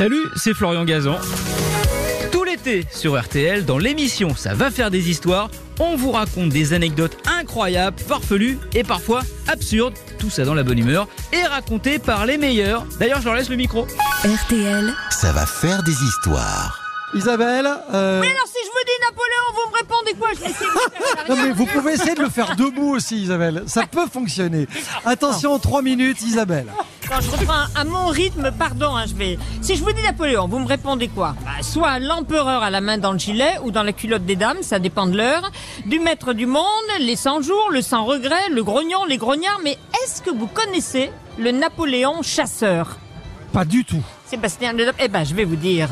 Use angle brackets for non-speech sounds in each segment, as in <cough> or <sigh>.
Salut, c'est Florian Gazan. Tout l'été sur RTL, dans l'émission Ça va faire des histoires, on vous raconte des anecdotes incroyables, farfelues et parfois absurdes, tout ça dans la bonne humeur, et racontées par les meilleurs. D'ailleurs, je leur laisse le micro. RTL, Ça va faire des histoires. Isabelle, euh, Mais alors si je vous dis Napoléon, vous me répondez quoi? Je vais de non mais vous pouvez essayer de le faire debout aussi, Isabelle. Ça peut fonctionner. Attention, 3 minutes, Isabelle. Quand je reprends à mon rythme, pardon, hein, je vais. Si je vous dis Napoléon, vous me répondez quoi? Bah, Soit l'empereur à la main dans le gilet ou dans la culotte des dames, ça dépend de l'heure. Du maître du monde, les 100 jours, le sans regret, le grognon, les grognards. Mais est-ce que vous connaissez le Napoléon chasseur? Pas du tout. Sébastien Le Eh ben, je vais vous dire.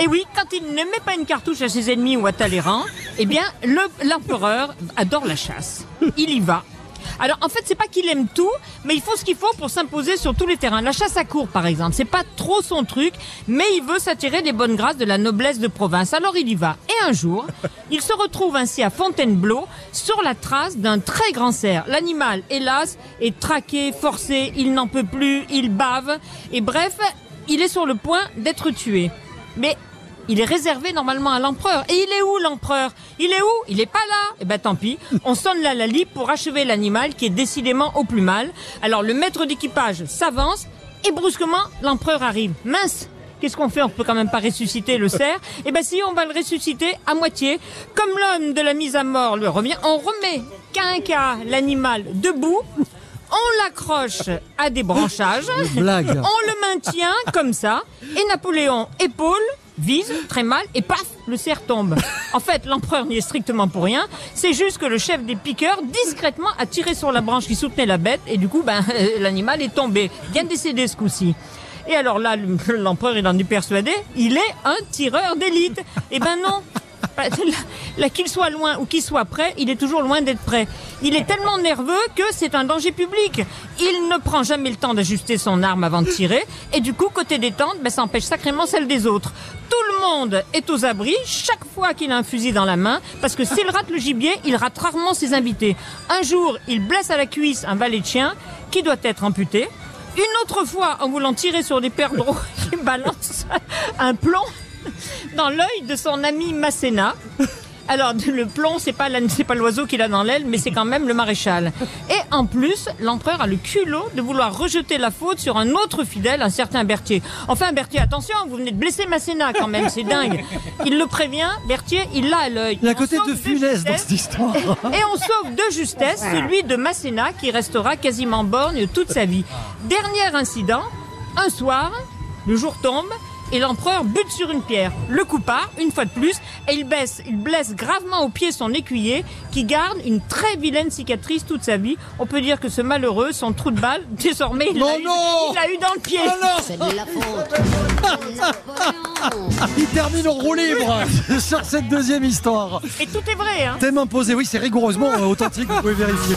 Et oui, quand il ne met pas une cartouche à ses ennemis ou à Talleyrand, eh bien, le- l'empereur adore la chasse. Il y va. Alors, en fait, c'est pas qu'il aime tout, mais il faut ce qu'il faut pour s'imposer sur tous les terrains. La chasse à cour, par exemple, c'est pas trop son truc, mais il veut s'attirer les bonnes grâces de la noblesse de province. Alors, il y va. Et un jour, <laughs> il se retrouve ainsi à Fontainebleau, sur la trace d'un très grand cerf. L'animal, hélas, est traqué, forcé, il n'en peut plus, il bave, et bref, il est sur le point d'être tué. Mais il est réservé normalement à l'empereur. Et il est où l'empereur? Il est où? Il est pas là. Eh ben tant pis. On sonne la Lali pour achever l'animal qui est décidément au plus mal. Alors le maître d'équipage s'avance et brusquement l'empereur arrive. Mince Qu'est-ce qu'on fait? On peut quand même pas ressusciter le cerf. <laughs> Eh ben si, on va le ressusciter à moitié. Comme l'homme de la mise à mort le revient, on remet qu'un l'animal debout. On l'accroche à des branchages. Blague. On le maintient comme ça. Et Napoléon épaule, vise très mal et paf, le cerf tombe. En fait, l'empereur n'y est strictement pour rien. C'est juste que le chef des piqueurs discrètement a tiré sur la branche qui soutenait la bête et du coup, ben, <laughs> l'animal est tombé. Bien décédé ce coup-ci. Et alors là, le- l'empereur, il en est persuadé, il est un tireur d'élite. Eh ben non. <laughs> Qu'il soit loin ou qu'il soit près, il est toujours loin d'être prêt. Il est tellement nerveux que c'est un danger public. Il ne prend jamais le temps d'ajuster son arme avant de tirer. Et du coup, côté détente, ben, ça empêche sacrément celle des autres. Tout le monde est aux abris chaque fois qu'il a un fusil dans la main, parce que s'il rate le gibier, il rate rarement ses invités. Un jour, il blesse à la cuisse un valet de chien qui doit être amputé. Une autre fois, en voulant tirer sur des perdreaux, <laughs> il balance un plomb <laughs> dans l'œil de son ami Masséna. Alors <laughs> le plomb, c'est pas c'est pas l'oiseau qu'il a dans l'aile, mais c'est quand même le maréchal. Et en plus, l'empereur a le culot de vouloir rejeter la faute sur un autre fidèle, un certain Berthier. Enfin Berthier, attention, vous venez de blesser Masséna quand même, c'est dingue. Il le prévient, Berthier, il l'a à l'œil. Il y a côté de funeste dans cette histoire. Et on sauve de justesse celui de Masséna qui restera quasiment borgne toute sa vie. Dernier incident, un soir, le jour tombe et l'empereur bute sur une pierre. Le coup part, une fois de plus, et il, baisse, il blesse gravement au pied son écuyer qui garde une très vilaine cicatrice toute sa vie. On peut dire que ce malheureux, son trou de balle, <laughs> désormais, il l'a eu, non il l'a eu dans le pied. C'est de la faute. de <laughs> Napoléon. Il termine en roue libre sur cette deuxième histoire. Et tout est vrai, hein. Thème imposé, oui, c'est rigoureusement euh, authentique, vous pouvez vérifier.